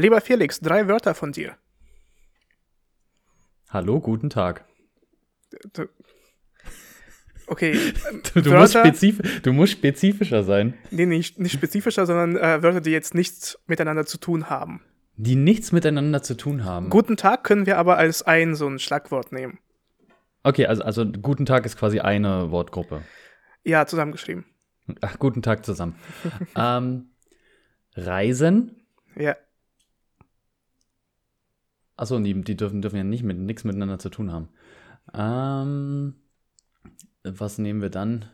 Lieber Felix, drei Wörter von dir. Hallo, guten Tag. Okay. Du, du, musst spezif du, musst spezifischer sein. Nee, nicht, nicht spezifischer, sondern äh, Wörter, die jetzt nichts miteinander zu tun haben. Die nichts miteinander zu tun haben. Guten Tag können wir aber als ein so ein Schlagwort nehmen. Okay, also, also guten Tag ist quasi eine Wortgruppe. Ja, zusammengeschrieben. Ach, guten Tag zusammen. ähm, Reisen. Ja. Achso, die, die dürfen, dürfen ja nicht mit nichts miteinander zu tun haben. Ähm, was nehmen wir dann?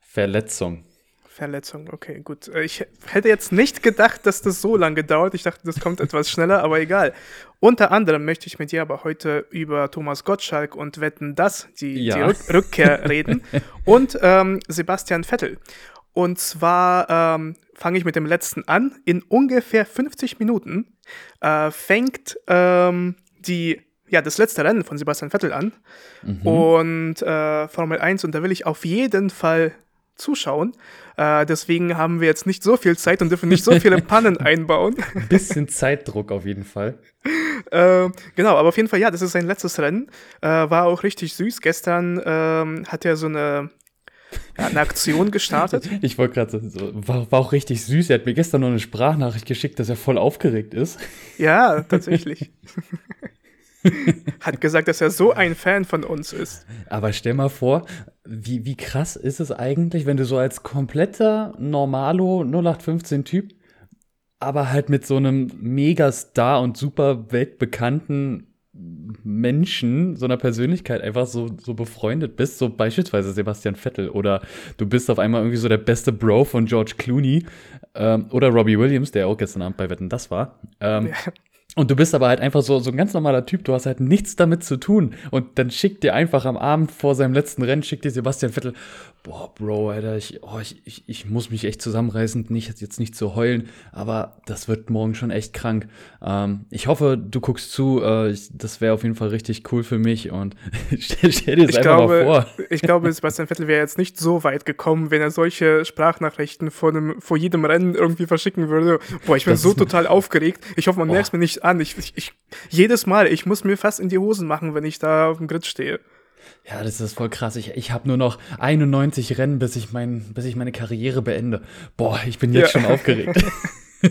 Verletzung. Verletzung, okay, gut. Äh, ich hätte jetzt nicht gedacht, dass das so lange dauert. Ich dachte, das kommt etwas schneller, aber egal. Unter anderem möchte ich mit dir aber heute über Thomas Gottschalk und Wetten das, die, ja. die Rück Rückkehr reden, und ähm, Sebastian Vettel. Und zwar ähm, fange ich mit dem letzten an. In ungefähr 50 Minuten äh, fängt ähm, die ja, das letzte Rennen von Sebastian Vettel an. Mhm. Und äh, Formel 1, und da will ich auf jeden Fall zuschauen. Äh, deswegen haben wir jetzt nicht so viel Zeit und dürfen nicht so viele Pannen einbauen. Ein bisschen Zeitdruck auf jeden Fall. äh, genau, aber auf jeden Fall, ja, das ist sein letztes Rennen. Äh, war auch richtig süß. Gestern ähm, hat er so eine, ja, eine Aktion gestartet. Ich wollte gerade so, war, war auch richtig süß. Er hat mir gestern noch eine Sprachnachricht geschickt, dass er voll aufgeregt ist. Ja, tatsächlich. Hat gesagt, dass er so ein Fan von uns ist. Aber stell mal vor, wie, wie krass ist es eigentlich, wenn du so als kompletter Normalo 0815-Typ, aber halt mit so einem Megastar und super weltbekannten Menschen, so einer Persönlichkeit einfach so, so befreundet bist, so beispielsweise Sebastian Vettel oder du bist auf einmal irgendwie so der beste Bro von George Clooney ähm, oder Robbie Williams, der auch gestern Abend bei Wetten das war. Ähm, ja. Und du bist aber halt einfach so, so ein ganz normaler Typ, du hast halt nichts damit zu tun. Und dann schickt dir einfach am Abend vor seinem letzten Rennen, schickt dir Sebastian Vettel, boah, Bro, Alter, ich, oh, ich, ich, ich muss mich echt zusammenreißen, nicht, jetzt nicht zu heulen, aber das wird morgen schon echt krank. Ähm, ich hoffe, du guckst zu, äh, ich, das wäre auf jeden Fall richtig cool für mich und stell, stell dir das ich einfach glaube, mal vor. Ich glaube, Sebastian Vettel wäre jetzt nicht so weit gekommen, wenn er solche Sprachnachrichten vor, einem, vor jedem Rennen irgendwie verschicken würde. Boah, ich bin das so total aufgeregt. Ich hoffe, man merkt es mir nicht an. Ich, ich, ich, jedes Mal, ich muss mir fast in die Hosen machen, wenn ich da auf dem Grid stehe. Ja, das ist voll krass. Ich, ich habe nur noch 91 Rennen, bis ich, mein, bis ich meine Karriere beende. Boah, ich bin jetzt ja. schon aufgeregt.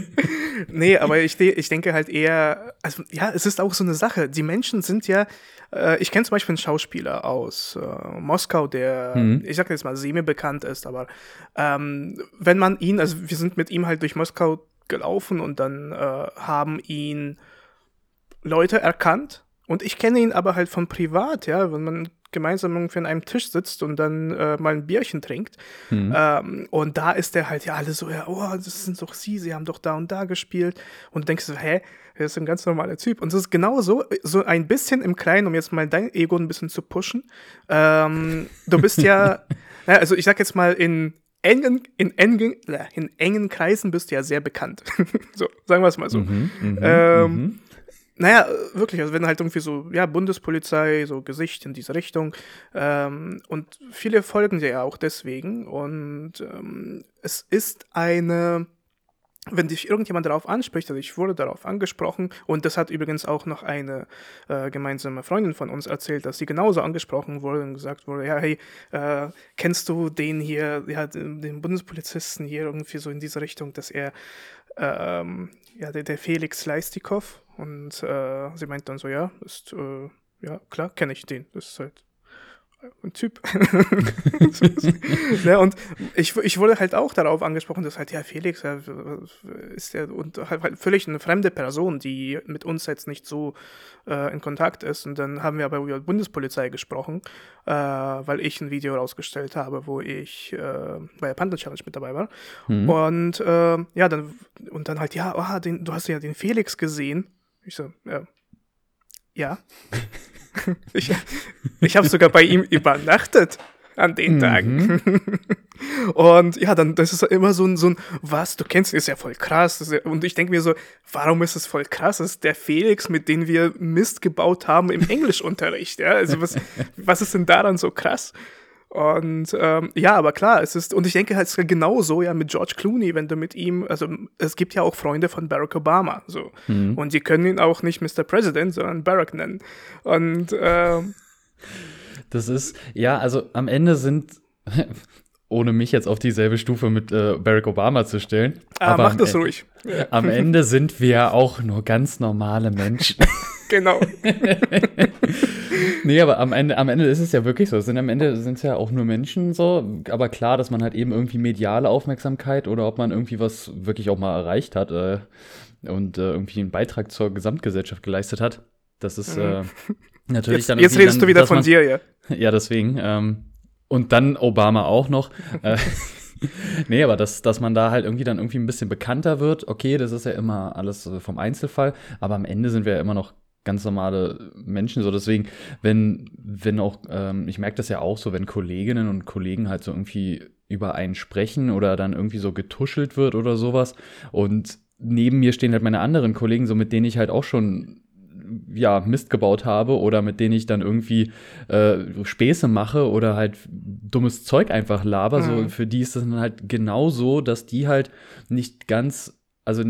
nee, aber ich, ich denke halt eher, also ja, es ist auch so eine Sache. Die Menschen sind ja, äh, ich kenne zum Beispiel einen Schauspieler aus äh, Moskau, der, mhm. ich sag jetzt mal, semi-bekannt ist, aber ähm, wenn man ihn, also wir sind mit ihm halt durch Moskau gelaufen und dann äh, haben ihn Leute erkannt. Und ich kenne ihn aber halt von privat, ja, wenn man gemeinsam irgendwie an einem Tisch sitzt und dann äh, mal ein Bierchen trinkt. Mhm. Ähm, und da ist der halt ja alle so, ja, oh, das sind doch sie, sie haben doch da und da gespielt. Und du denkst so, hä, der ist ein ganz normaler Typ. Und es ist genau so, so ein bisschen im Kleinen, um jetzt mal dein Ego ein bisschen zu pushen. Ähm, du bist ja, ja, also ich sag jetzt mal in engen, in engen, in engen Kreisen bist du ja sehr bekannt. so, sagen wir es mal so. Mhm, mh, ähm, mh. Naja, wirklich, also wenn halt irgendwie so, ja, Bundespolizei, so Gesicht in diese Richtung. Ähm, und viele folgen dir ja auch deswegen. Und ähm, es ist eine, wenn dich irgendjemand darauf anspricht, also ich wurde darauf angesprochen, und das hat übrigens auch noch eine äh, gemeinsame Freundin von uns erzählt, dass sie genauso angesprochen wurde und gesagt wurde, ja, hey, äh, kennst du den hier, ja, den, den Bundespolizisten hier irgendwie so in diese Richtung, dass er, ähm, ja, der, der Felix Leistikow, und äh, sie meint dann so, ja, ist, äh, ja, klar, kenne ich den. Das ist halt ein Typ. ja, und ich, ich wurde halt auch darauf angesprochen, dass halt, ja, Felix ja, ist ja und halt, halt völlig eine fremde Person, die mit uns jetzt nicht so äh, in Kontakt ist. Und dann haben wir aber über die Bundespolizei gesprochen, äh, weil ich ein Video rausgestellt habe, wo ich äh, bei der Panther Challenge mit dabei war. Mhm. Und äh, ja, dann, und dann halt, ja, oh, den, du hast ja den Felix gesehen. Ich so, ja. Ja. Ich ich habe sogar bei ihm übernachtet an den mhm. Tagen. und ja, dann, das ist immer so ein, so ein, was, du kennst ihn, ist ja voll krass. Ja, und ich denke mir so, warum ist es voll krass? Das ist der Felix, mit dem wir Mist gebaut haben im Englischunterricht. Ja, also was, was ist denn daran so krass? Und ähm, ja, aber klar, es ist, und ich denke halt genauso ja mit George Clooney, wenn du mit ihm, also es gibt ja auch Freunde von Barack Obama, so. Mhm. Und die können ihn auch nicht Mr. President, sondern Barack nennen. Und ähm, das ist, ja, also am Ende sind, ohne mich jetzt auf dieselbe Stufe mit äh, Barack Obama zu stellen. Ah, aber mach das ruhig. Am Ende sind wir auch nur ganz normale Menschen. genau. nee, aber am Ende, am Ende ist es ja wirklich so. Es sind am Ende sind es ja auch nur Menschen so. Aber klar, dass man halt eben irgendwie mediale Aufmerksamkeit oder ob man irgendwie was wirklich auch mal erreicht hat äh, und äh, irgendwie einen Beitrag zur Gesamtgesellschaft geleistet hat. Das ist äh, mhm. natürlich jetzt, dann. Jetzt redest dann, du wieder von man, dir, ja. Ja, deswegen. Ähm, und dann Obama auch noch. Äh, nee, aber dass, dass man da halt irgendwie dann irgendwie ein bisschen bekannter wird, okay, das ist ja immer alles äh, vom Einzelfall, aber am Ende sind wir ja immer noch ganz normale Menschen. So deswegen, wenn, wenn auch, ähm, ich merke das ja auch so, wenn Kolleginnen und Kollegen halt so irgendwie über einen sprechen oder dann irgendwie so getuschelt wird oder sowas. Und neben mir stehen halt meine anderen Kollegen, so mit denen ich halt auch schon ja, Mist gebaut habe oder mit denen ich dann irgendwie äh, Späße mache oder halt dummes Zeug einfach laber, mhm. so für die ist es dann halt genauso, dass die halt nicht ganz also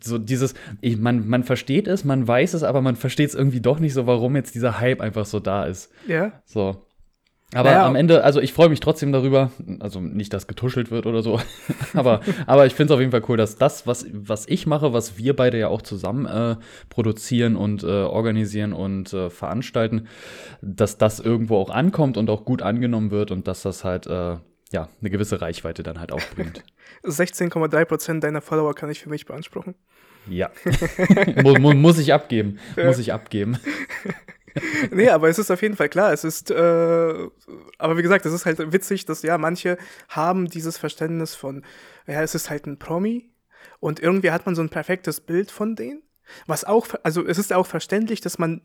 so dieses, ich, man, man versteht es, man weiß es, aber man versteht es irgendwie doch nicht so, warum jetzt dieser Hype einfach so da ist. Ja. So. Aber naja. am Ende, also ich freue mich trotzdem darüber, also nicht, dass getuschelt wird oder so, aber, aber ich finde es auf jeden Fall cool, dass das, was, was ich mache, was wir beide ja auch zusammen äh, produzieren und äh, organisieren und äh, veranstalten, dass das irgendwo auch ankommt und auch gut angenommen wird und dass das halt äh, ja, eine gewisse Reichweite dann halt auch bringt. 16,3% deiner Follower kann ich für mich beanspruchen. Ja. muss, muss ich abgeben. Muss ich abgeben. nee, aber es ist auf jeden Fall klar. Es ist, äh, aber wie gesagt, es ist halt witzig, dass ja manche haben dieses Verständnis von, ja, es ist halt ein Promi und irgendwie hat man so ein perfektes Bild von denen. Was auch, also es ist auch verständlich, dass man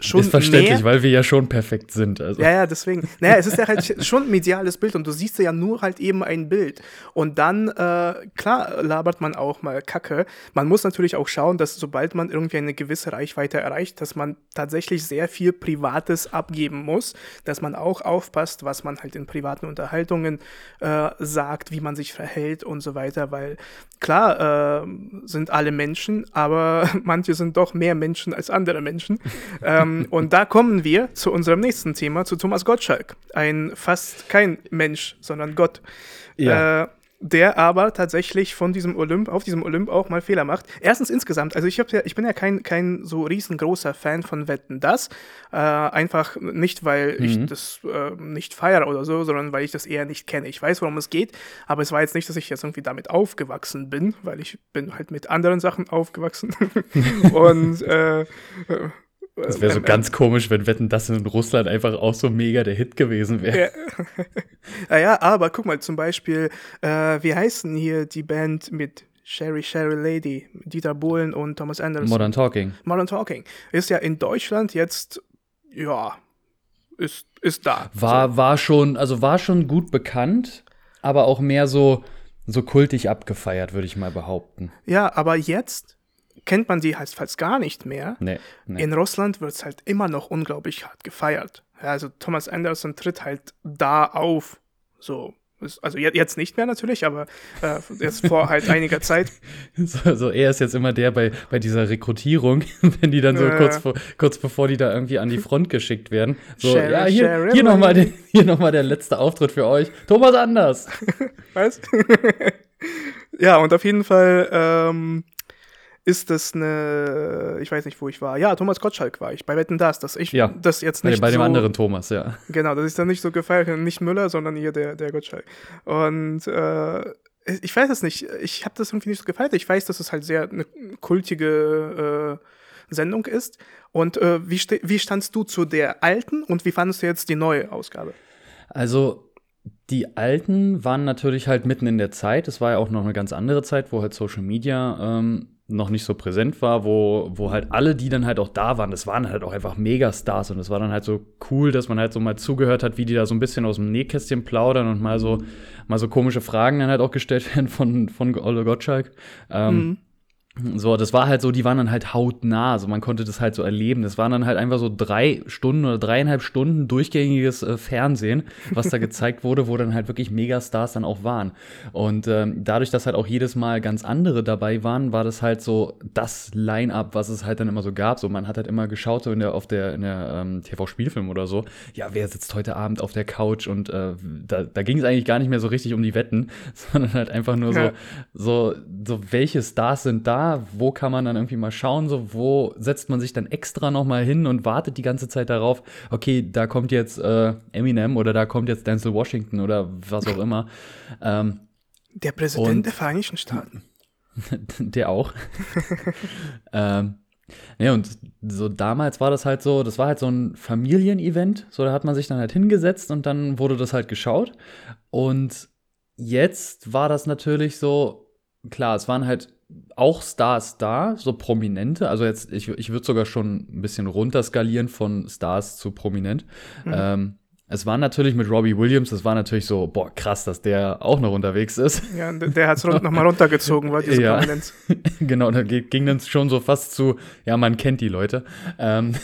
schon ist verständlich, mehr, weil wir ja schon perfekt sind. Also. Ja, ja, deswegen. Naja, es ist ja halt schon ein mediales Bild und du siehst ja nur halt eben ein Bild. Und dann, äh, klar, labert man auch mal Kacke. Man muss natürlich auch schauen, dass sobald man irgendwie eine gewisse Reichweite erreicht, dass man tatsächlich sehr viel Privates abgeben muss, dass man auch aufpasst, was man halt in privaten Unterhaltungen äh, sagt, wie man sich verhält und so weiter, weil klar äh, sind alle Menschen, aber manche sind doch mehr Menschen als andere Menschen. ähm, und da kommen wir zu unserem nächsten Thema, zu Thomas Gottschalk. Ein fast kein Mensch, sondern Gott. Ja. Äh, der aber tatsächlich von diesem Olymp, auf diesem Olymp auch mal Fehler macht. Erstens insgesamt, also ich, ja, ich bin ja kein, kein so riesengroßer Fan von Wetten, das. Äh, einfach nicht, weil mhm. ich das äh, nicht feiere oder so, sondern weil ich das eher nicht kenne. Ich weiß, worum es geht, aber es war jetzt nicht, dass ich jetzt irgendwie damit aufgewachsen bin, weil ich bin halt mit anderen Sachen aufgewachsen. Und äh, das wäre so ähm, ganz komisch, wenn Wetten das in Russland einfach auch so mega der Hit gewesen wäre. Ja. naja, aber guck mal, zum Beispiel, äh, wie heißen hier die Band mit Sherry Sherry Lady, Dieter Bohlen und Thomas Anderson? Modern Talking. Modern Talking. Ist ja in Deutschland jetzt, ja, ist, ist da. War, so. war schon, also war schon gut bekannt, aber auch mehr so, so kultig abgefeiert, würde ich mal behaupten. Ja, aber jetzt kennt man die halt fast gar nicht mehr. Nee, nee. In Russland wird es halt immer noch unglaublich hart gefeiert. Also Thomas Anderson tritt halt da auf. So. Also jetzt nicht mehr natürlich, aber äh, jetzt vor halt einiger Zeit. So, so, er ist jetzt immer der bei, bei dieser Rekrutierung, wenn die dann so äh, kurz, vor, kurz bevor die da irgendwie an die Front geschickt werden. So, Sherry, ja, hier, hier nochmal noch der letzte Auftritt für euch. Thomas Anders. Was? ja, und auf jeden Fall ähm, ist das eine, ich weiß nicht, wo ich war. Ja, Thomas Gottschalk war ich bei Wetten das, dass ich ja, das jetzt nicht bei dem so, anderen Thomas, ja. Genau, dass ich dann nicht so gefeiert habe, nicht Müller, sondern hier der der Gottschalk. Und äh, ich weiß es nicht, ich habe das irgendwie nicht so gefeiert. Ich weiß, dass es halt sehr eine kultige äh, Sendung ist. Und äh, wie, wie standst du zu der alten und wie fandest du jetzt die neue Ausgabe? Also die alten waren natürlich halt mitten in der Zeit. Es war ja auch noch eine ganz andere Zeit, wo halt Social Media ähm, noch nicht so präsent war, wo, wo halt alle, die dann halt auch da waren, das waren halt auch einfach Megastars und es war dann halt so cool, dass man halt so mal zugehört hat, wie die da so ein bisschen aus dem Nähkästchen plaudern und mal so, mal so komische Fragen dann halt auch gestellt werden von, von Olle Gottschalk. Ähm, mhm. So, das war halt so, die waren dann halt hautnah, also man konnte das halt so erleben. Das waren dann halt einfach so drei Stunden oder dreieinhalb Stunden durchgängiges äh, Fernsehen, was da gezeigt wurde, wo dann halt wirklich Megastars dann auch waren. Und ähm, dadurch, dass halt auch jedes Mal ganz andere dabei waren, war das halt so das Line-up, was es halt dann immer so gab. So, man hat halt immer geschaut, so in der, auf der, in der ähm, TV-Spielfilm oder so, ja, wer sitzt heute Abend auf der Couch und äh, da, da ging es eigentlich gar nicht mehr so richtig um die Wetten, sondern halt einfach nur ja. so, so, so, welche Stars sind da wo kann man dann irgendwie mal schauen, so wo setzt man sich dann extra noch mal hin und wartet die ganze Zeit darauf, okay, da kommt jetzt äh, Eminem oder da kommt jetzt Denzel Washington oder was auch immer. Ähm, der Präsident der Vereinigten Staaten. der auch. ähm, ja, und so damals war das halt so, das war halt so ein Familienevent, so da hat man sich dann halt hingesetzt und dann wurde das halt geschaut. Und jetzt war das natürlich so, klar, es waren halt auch Stars da, so prominente. Also jetzt, ich, ich würde sogar schon ein bisschen runterskalieren von Stars zu prominent. Mhm. Ähm, es war natürlich mit Robbie Williams, es war natürlich so, boah, krass, dass der auch noch unterwegs ist. Ja, der hat es nochmal runtergezogen, war diese ja. Prominenz. genau, da ging dann schon so fast zu, ja, man kennt die Leute. Ähm,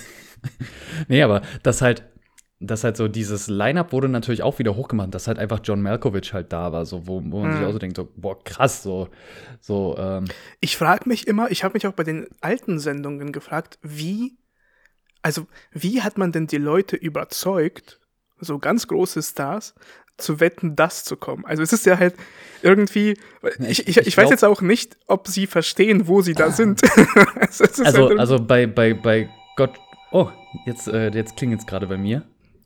nee, aber das halt, dass halt so dieses Line-Up wurde natürlich auch wieder hochgemacht, dass halt einfach John Malkovich halt da war, so wo, wo man hm. sich auch so denkt, so, boah, krass, so. so ähm. Ich frage mich immer, ich habe mich auch bei den alten Sendungen gefragt, wie, also wie hat man denn die Leute überzeugt, so ganz große Stars, zu wetten, das zu kommen. Also es ist ja halt irgendwie, ich, ich, ich, weiß jetzt auch nicht, ob sie verstehen, wo sie da sind. also, also, halt also bei, bei, bei Gott, oh, jetzt, äh, jetzt klingelt es gerade bei mir.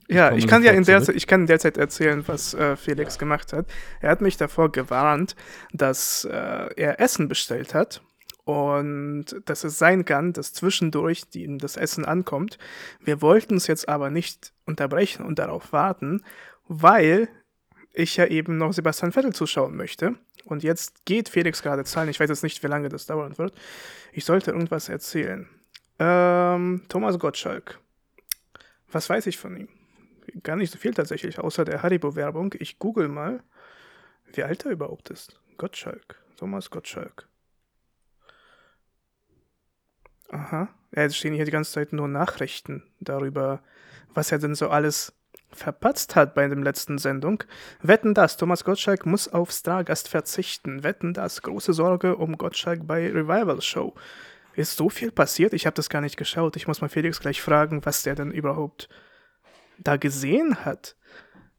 Ja, ich kann ja in der, Zeit, ich kann in der Zeit erzählen, was äh, Felix gemacht hat. Er hat mich davor gewarnt, dass äh, er Essen bestellt hat und dass es sein kann, dass zwischendurch die, das Essen ankommt. Wir wollten es jetzt aber nicht unterbrechen und darauf warten, weil ich ja eben noch Sebastian Vettel zuschauen möchte. Und jetzt geht Felix gerade zahlen. Ich weiß jetzt nicht, wie lange das dauern wird. Ich sollte irgendwas erzählen. Ähm, Thomas Gottschalk. Was weiß ich von ihm? Gar nicht so viel tatsächlich, außer der Haribo-Werbung. Ich google mal, wie alt er überhaupt ist. Gottschalk. Thomas Gottschalk. Aha. Ja, jetzt stehen hier die ganze Zeit nur Nachrichten darüber, was er denn so alles verpatzt hat bei der letzten Sendung. Wetten das, Thomas Gottschalk muss auf Stargast verzichten. Wetten das, große Sorge um Gottschalk bei Revival Show. Ist so viel passiert? Ich habe das gar nicht geschaut. Ich muss mal Felix gleich fragen, was der denn überhaupt da gesehen hat.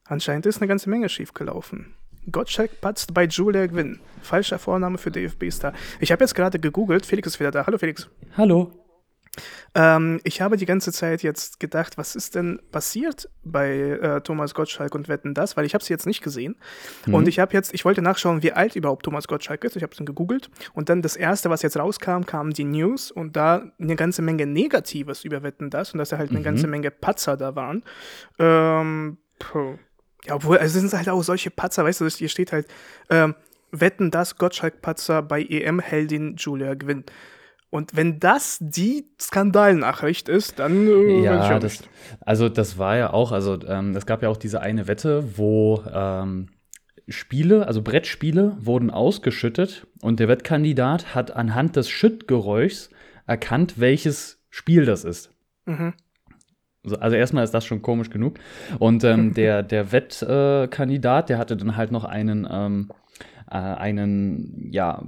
Anscheinend ist eine ganze Menge schiefgelaufen. Gottschalk patzt bei Julia Gwynn. Falscher Vorname für DFB-Star. Ich habe jetzt gerade gegoogelt. Felix ist wieder da. Hallo Felix. Hallo. Ähm, ich habe die ganze Zeit jetzt gedacht, was ist denn passiert bei äh, Thomas Gottschalk und Wetten das, weil ich habe sie jetzt nicht gesehen. Mhm. Und ich habe jetzt, ich wollte nachschauen, wie alt überhaupt Thomas Gottschalk ist. Ich habe es dann gegoogelt und dann das erste, was jetzt rauskam, kamen die News und da eine ganze Menge Negatives über Wetten das und dass da halt eine mhm. ganze Menge Patzer da waren. Ähm, ja, obwohl, also sind halt auch solche Patzer, weißt du, hier steht halt, ähm, Wetten das Gottschalk-Patzer bei EM-Heldin Julia Gwynn. Und wenn das die Skandalnachricht ist, dann äh, ja, das, also das war ja auch, also ähm, es gab ja auch diese eine Wette, wo ähm, Spiele, also Brettspiele, wurden ausgeschüttet und der Wettkandidat hat anhand des Schüttgeräuschs erkannt, welches Spiel das ist. Mhm. Also erstmal ist das schon komisch genug. Und ähm, der, der Wettkandidat, äh, der hatte dann halt noch einen, ähm, äh, einen, ja,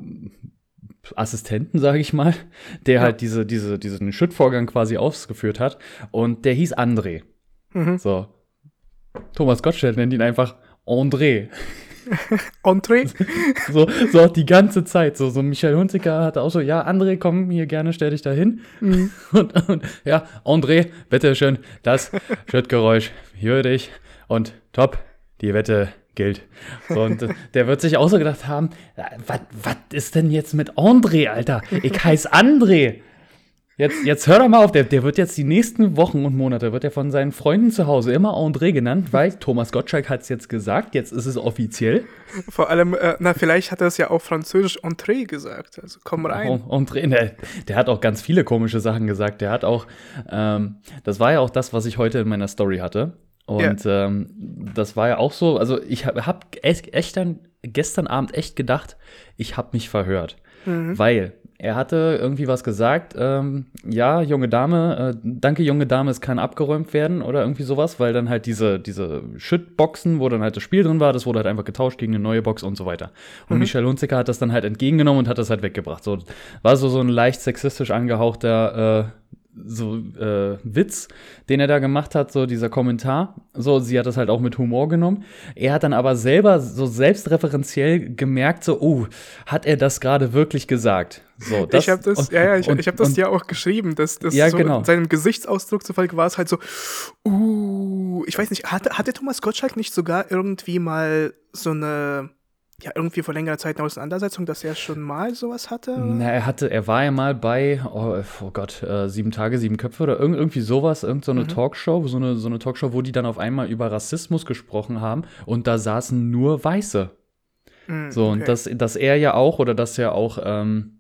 Assistenten, sage ich mal, der ja. halt diese, diese, diesen Schüttvorgang quasi ausgeführt hat. Und der hieß André. Mhm. So. Thomas Gottschalk nennt ihn einfach André. André? so, so die ganze Zeit. So, so Michael Hunziker hatte auch so, ja, André, komm hier gerne, stell dich da hin. Mhm. Und, und, ja, André, bitteschön, das Schrittgeräusch, höre dich. Und top, die Wette So, und der wird sich auch so gedacht haben, was ist denn jetzt mit André, Alter? Ich heiße André. Jetzt, jetzt hör doch mal auf, der, der wird jetzt die nächsten Wochen und Monate, wird er von seinen Freunden zu Hause immer André genannt, weil Thomas Gottschalk hat es jetzt gesagt, jetzt ist es offiziell. Vor allem, äh, na, vielleicht hat er es ja auch französisch Entré gesagt, also komm rein. Oh, Entré, ne, der hat auch ganz viele komische Sachen gesagt, der hat auch, ähm, das war ja auch das, was ich heute in meiner Story hatte. Und ja. ähm, das war ja auch so, also ich habe hab echt, echt dann gestern Abend echt gedacht, ich habe mich verhört. Mhm. Weil er hatte irgendwie was gesagt, ähm, ja, junge Dame, äh, danke, junge Dame, es kann abgeräumt werden oder irgendwie sowas, weil dann halt diese, diese Shit-Boxen, wo dann halt das Spiel drin war, das wurde halt einfach getauscht gegen eine neue Box und so weiter. Und mhm. Michel Hunziker hat das dann halt entgegengenommen und hat das halt weggebracht. So, war so, so ein leicht sexistisch angehauchter äh, so äh, Witz, den er da gemacht hat, so dieser Kommentar. So, sie hat das halt auch mit Humor genommen. Er hat dann aber selber so selbstreferenziell gemerkt, so, oh, hat er das gerade wirklich gesagt? So, das, ich habe das, und, ja, ja, ich, ich habe das und, ja auch geschrieben, dass das ja, so genau. in seinem Gesichtsausdruck zufolge war es halt so, uh, ich weiß nicht, hat, hat der Thomas Gottschalk nicht sogar irgendwie mal so eine ja, irgendwie vor längerer Zeit eine Auseinandersetzung, dass er schon mal sowas hatte? Na, er hatte, er war ja mal bei, oh, oh Gott, äh, sieben Tage, sieben Köpfe oder irg irgendwie sowas, irgend so eine mhm. Talkshow, so eine, so eine Talkshow, wo die dann auf einmal über Rassismus gesprochen haben und da saßen nur Weiße. Mhm, so, okay. und dass, dass er ja auch, oder dass er auch, ähm,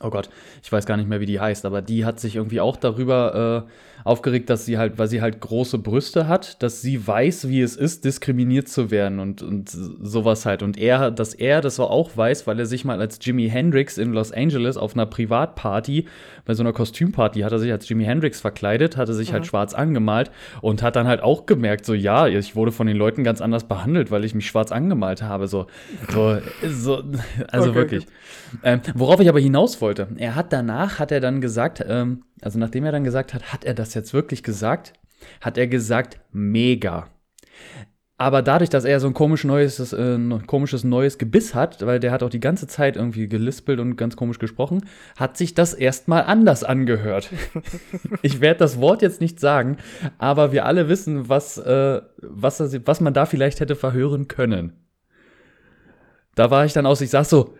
oh Gott, ich weiß gar nicht mehr, wie die heißt, aber die hat sich irgendwie auch darüber äh, aufgeregt, dass sie halt, weil sie halt große Brüste hat, dass sie weiß, wie es ist, diskriminiert zu werden und, und sowas halt. Und er, dass er das auch weiß, weil er sich mal als Jimi Hendrix in Los Angeles auf einer Privatparty, bei so einer Kostümparty, hat er sich als Jimi Hendrix verkleidet, hatte sich halt mhm. halt schwarz angemalt und hat dann halt auch gemerkt, so ja, ich wurde von den Leuten ganz anders behandelt, weil ich mich schwarz angemalt habe. So, so, so also okay, wirklich. Ähm, worauf ich aber hinaus wollte, er hat danach, hat er dann gesagt, ähm, also nachdem er dann gesagt hat, hat er das jetzt wirklich gesagt? Hat er gesagt, mega. Aber dadurch, dass er so ein komisch neues, äh, komisches neues Gebiss hat, weil der hat auch die ganze Zeit irgendwie gelispelt und ganz komisch gesprochen, hat sich das erstmal anders angehört. ich werde das Wort jetzt nicht sagen, aber wir alle wissen, was, äh, was, was man da vielleicht hätte verhören können. Da war ich dann aus, ich sag so,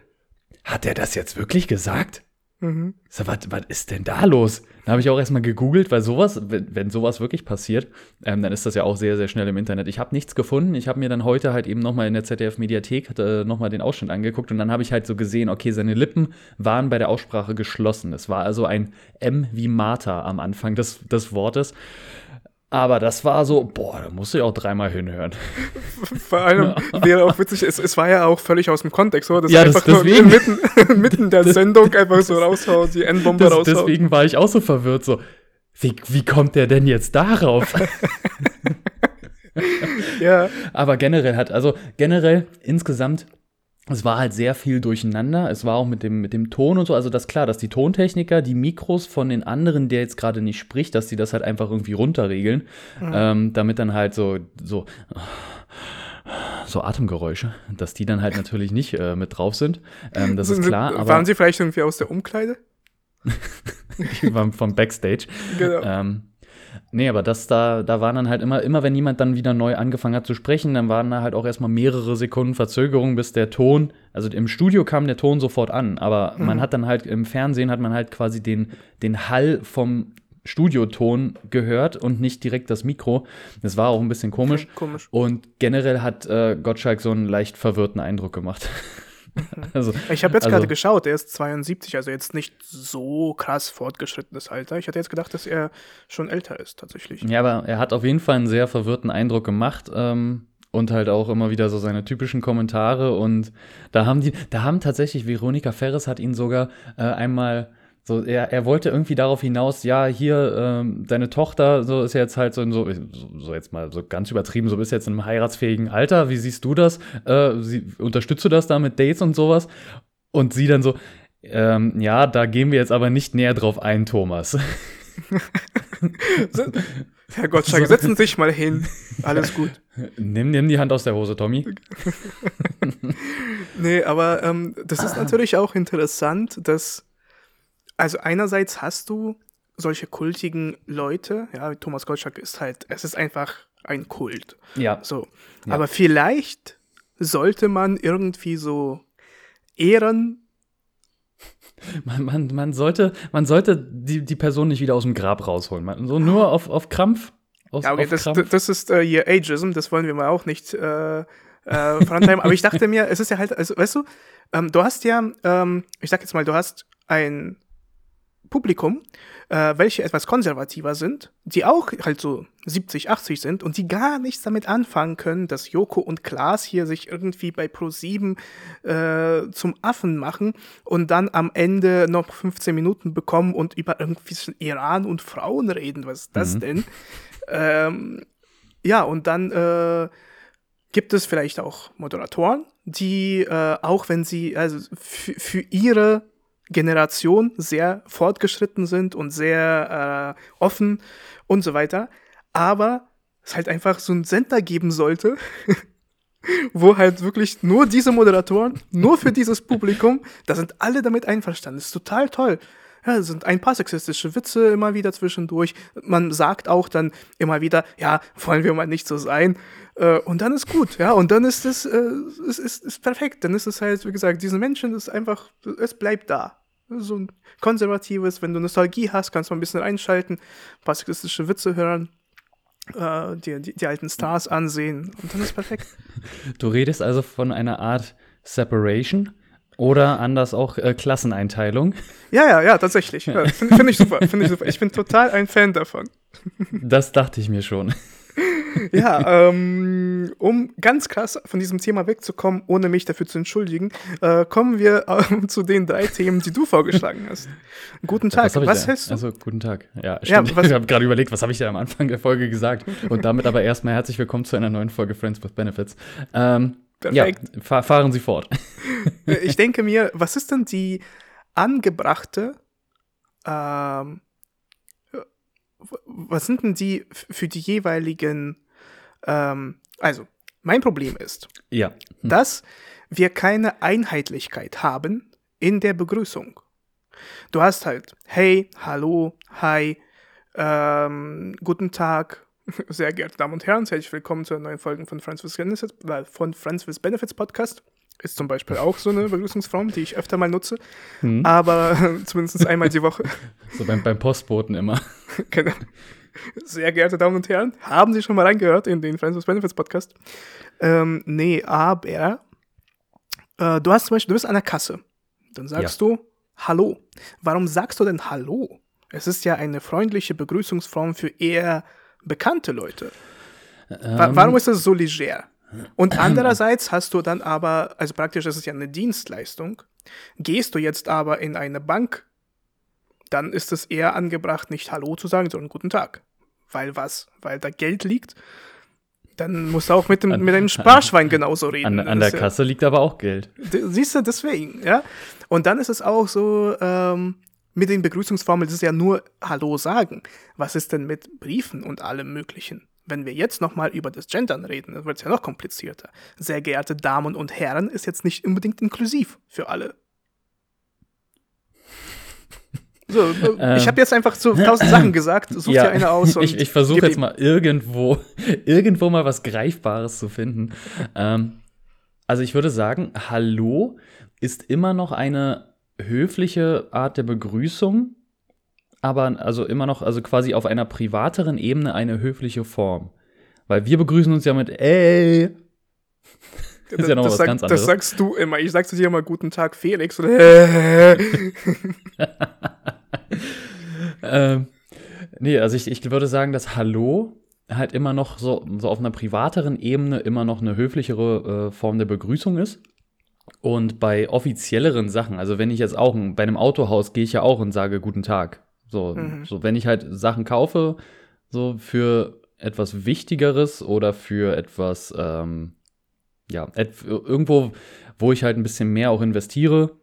hat er das jetzt wirklich gesagt? Mhm. So, was, was ist denn da los? Da habe ich auch erstmal gegoogelt, weil sowas, wenn, wenn sowas wirklich passiert, ähm, dann ist das ja auch sehr, sehr schnell im Internet. Ich habe nichts gefunden. Ich habe mir dann heute halt eben nochmal in der ZDF-Mediathek äh, nochmal den Ausschnitt angeguckt und dann habe ich halt so gesehen, okay, seine Lippen waren bei der Aussprache geschlossen. Es war also ein M wie Martha am Anfang des, des Wortes. Aber das war so, boah, da musste ich auch dreimal hinhören. Vor allem wäre auch witzig, es, es war ja auch völlig aus dem Kontext, oder? Das ja, einfach das, deswegen, nur mitten, mitten der Sendung einfach so raushaut, die Endbombe das, raushaut. Deswegen war ich auch so verwirrt, so, wie, wie kommt der denn jetzt darauf? ja. Aber generell hat, also generell insgesamt es war halt sehr viel durcheinander. Es war auch mit dem, mit dem Ton und so. Also das klar, dass die Tontechniker die Mikros von den anderen, der jetzt gerade nicht spricht, dass die das halt einfach irgendwie runterregeln, mhm. ähm, damit dann halt so, so, so Atemgeräusche, dass die dann halt natürlich nicht äh, mit drauf sind. Ähm, das ist klar. Aber waren sie vielleicht irgendwie aus der Umkleide? die waren vom Backstage. Genau. Ähm, Nee, aber das da, da waren dann halt immer, immer wenn jemand dann wieder neu angefangen hat zu sprechen, dann waren da halt auch erstmal mehrere Sekunden Verzögerung, bis der Ton, also im Studio kam der Ton sofort an, aber mhm. man hat dann halt im Fernsehen hat man halt quasi den, den Hall vom Studioton gehört und nicht direkt das Mikro. Das war auch ein bisschen komisch. Komisch. Und generell hat äh, Gottschalk so einen leicht verwirrten Eindruck gemacht. Also, ich habe jetzt also, gerade geschaut, er ist 72, also jetzt nicht so krass fortgeschrittenes Alter. Ich hatte jetzt gedacht, dass er schon älter ist, tatsächlich. Ja, aber er hat auf jeden Fall einen sehr verwirrten Eindruck gemacht. Ähm, und halt auch immer wieder so seine typischen Kommentare und da haben die, da haben tatsächlich Veronika Ferres hat ihn sogar äh, einmal so, er, er wollte irgendwie darauf hinaus, ja, hier, ähm, deine Tochter, so ist jetzt halt so, so, so jetzt mal so ganz übertrieben, so bist jetzt in einem heiratsfähigen Alter, wie siehst du das? Äh, sie, unterstützt du das da mit Dates und sowas? Und sie dann so, ähm, ja, da gehen wir jetzt aber nicht näher drauf ein, Thomas. Herr Gottschalk, setzen Sie sich mal hin. Alles gut. Nimm, nimm die Hand aus der Hose, Tommy. nee, aber ähm, das ist natürlich auch interessant, dass also einerseits hast du solche kultigen Leute, ja, Thomas Gottschalk ist halt, es ist einfach ein Kult. Ja. So. Ja. Aber vielleicht sollte man irgendwie so ehren. Man, man, man, sollte, man sollte die, die Person nicht wieder aus dem Grab rausholen. Man, so nur auf, auf Krampf. Aus, ja, okay, das, das, ist äh, hier Ageism, das wollen wir mal auch nicht äh, äh, vorantreiben. Aber ich dachte mir, es ist ja halt, also weißt du, ähm, du hast ja, ähm, ich sag jetzt mal, du hast ein Publikum, äh, welche etwas konservativer sind, die auch halt so 70, 80 sind und die gar nichts damit anfangen können, dass Joko und Klaas hier sich irgendwie bei Pro7 äh, zum Affen machen und dann am Ende noch 15 Minuten bekommen und über irgendwie Iran und Frauen reden. Was ist das mhm. denn? Ähm, ja, und dann äh, gibt es vielleicht auch Moderatoren, die äh, auch wenn sie also für ihre Generation sehr fortgeschritten sind und sehr äh, offen und so weiter, aber es halt einfach so einen Sender geben sollte, wo halt wirklich nur diese Moderatoren, nur für dieses Publikum, da sind alle damit einverstanden. Das ist total toll. Ja, es sind ein paar sexistische Witze immer wieder zwischendurch. Man sagt auch dann immer wieder, ja, wollen wir mal nicht so sein. Äh, und dann ist gut, ja, und dann ist es, äh, ist, ist, ist perfekt. Dann ist es halt, wie gesagt, diesen Menschen ist einfach, es bleibt da. So ein konservatives, wenn du Nostalgie hast, kannst du mal ein bisschen einschalten, ein paar sexistische Witze hören, äh, die, die, die alten Stars ansehen und dann ist perfekt. Du redest also von einer Art Separation oder anders auch äh, Klasseneinteilung. Ja, ja, ja, tatsächlich. Ja, Finde find ich super. Find ich super. Ich bin total ein Fan davon. Das dachte ich mir schon. Ja, ähm, um ganz krass von diesem Thema wegzukommen, ohne mich dafür zu entschuldigen, äh, kommen wir äh, zu den drei Themen, die du vorgeschlagen hast. Guten Tag, was, was hältst du? Also, guten Tag. Ja, stimmt. Ja, ich habe gerade überlegt, was habe ich da am Anfang der Folge gesagt? Und damit aber erstmal herzlich willkommen zu einer neuen Folge Friends with Benefits. Ähm, Perfekt. Ja, fahr, fahren Sie fort. ich denke mir, was ist denn die angebrachte ähm, was sind denn die für die jeweiligen, ähm, also mein Problem ist, ja. Hm. dass wir keine Einheitlichkeit haben in der Begrüßung. Du hast halt, hey, hallo, hi, ähm, guten Tag, sehr geehrte Damen und Herren, herzlich willkommen zu einer neuen Folge von Friends with Benefits, äh, von Friends with Benefits Podcast. Ist zum Beispiel auch so eine Begrüßungsform, die ich öfter mal nutze, hm. aber zumindest einmal die Woche. So beim, beim Postboten immer. genau. Sehr geehrte Damen und Herren, haben Sie schon mal reingehört in den Friends with Benefits Podcast? Ähm, nee, aber äh, du hast zum Beispiel, du bist an der Kasse. Dann sagst ja. du Hallo. Warum sagst du denn Hallo? Es ist ja eine freundliche Begrüßungsform für eher bekannte Leute. Ähm, Warum ist das so leger? Und andererseits hast du dann aber, also praktisch ist es ja eine Dienstleistung. Gehst du jetzt aber in eine Bank, dann ist es eher angebracht, nicht Hallo zu sagen, sondern Guten Tag. Weil was? Weil da Geld liegt? Dann musst du auch mit dem, an, mit dem Sparschwein an, genauso reden. An, an der Kasse ja, liegt aber auch Geld. Siehst du, deswegen, ja. Und dann ist es auch so, ähm, mit den Begrüßungsformeln ist es ja nur Hallo sagen. Was ist denn mit Briefen und allem Möglichen? Wenn wir jetzt nochmal über das Gendern reden, dann wird es ja noch komplizierter. Sehr geehrte Damen und Herren ist jetzt nicht unbedingt inklusiv für alle. So, ähm, ich habe jetzt einfach so tausend Sachen gesagt. Such ja, dir eine aus. ich ich versuche jetzt mal irgendwo, irgendwo mal was Greifbares zu finden. ähm, also ich würde sagen, Hallo ist immer noch eine höfliche Art der Begrüßung, aber also immer noch, also quasi auf einer privateren Ebene eine höfliche Form. Weil wir begrüßen uns ja mit ey. Das ist ja noch das was sag, ganz anderes. Das sagst du immer. Ich sag zu dir immer Guten Tag, Felix. Oder, ähm, nee, also ich, ich würde sagen, dass Hallo halt immer noch so, so auf einer privateren Ebene immer noch eine höflichere äh, Form der Begrüßung ist. Und bei offizielleren Sachen, also wenn ich jetzt auch bei einem Autohaus gehe ich ja auch und sage Guten Tag. So, mhm. so wenn ich halt Sachen kaufe, so für etwas Wichtigeres oder für etwas, ähm, ja, et irgendwo, wo ich halt ein bisschen mehr auch investiere,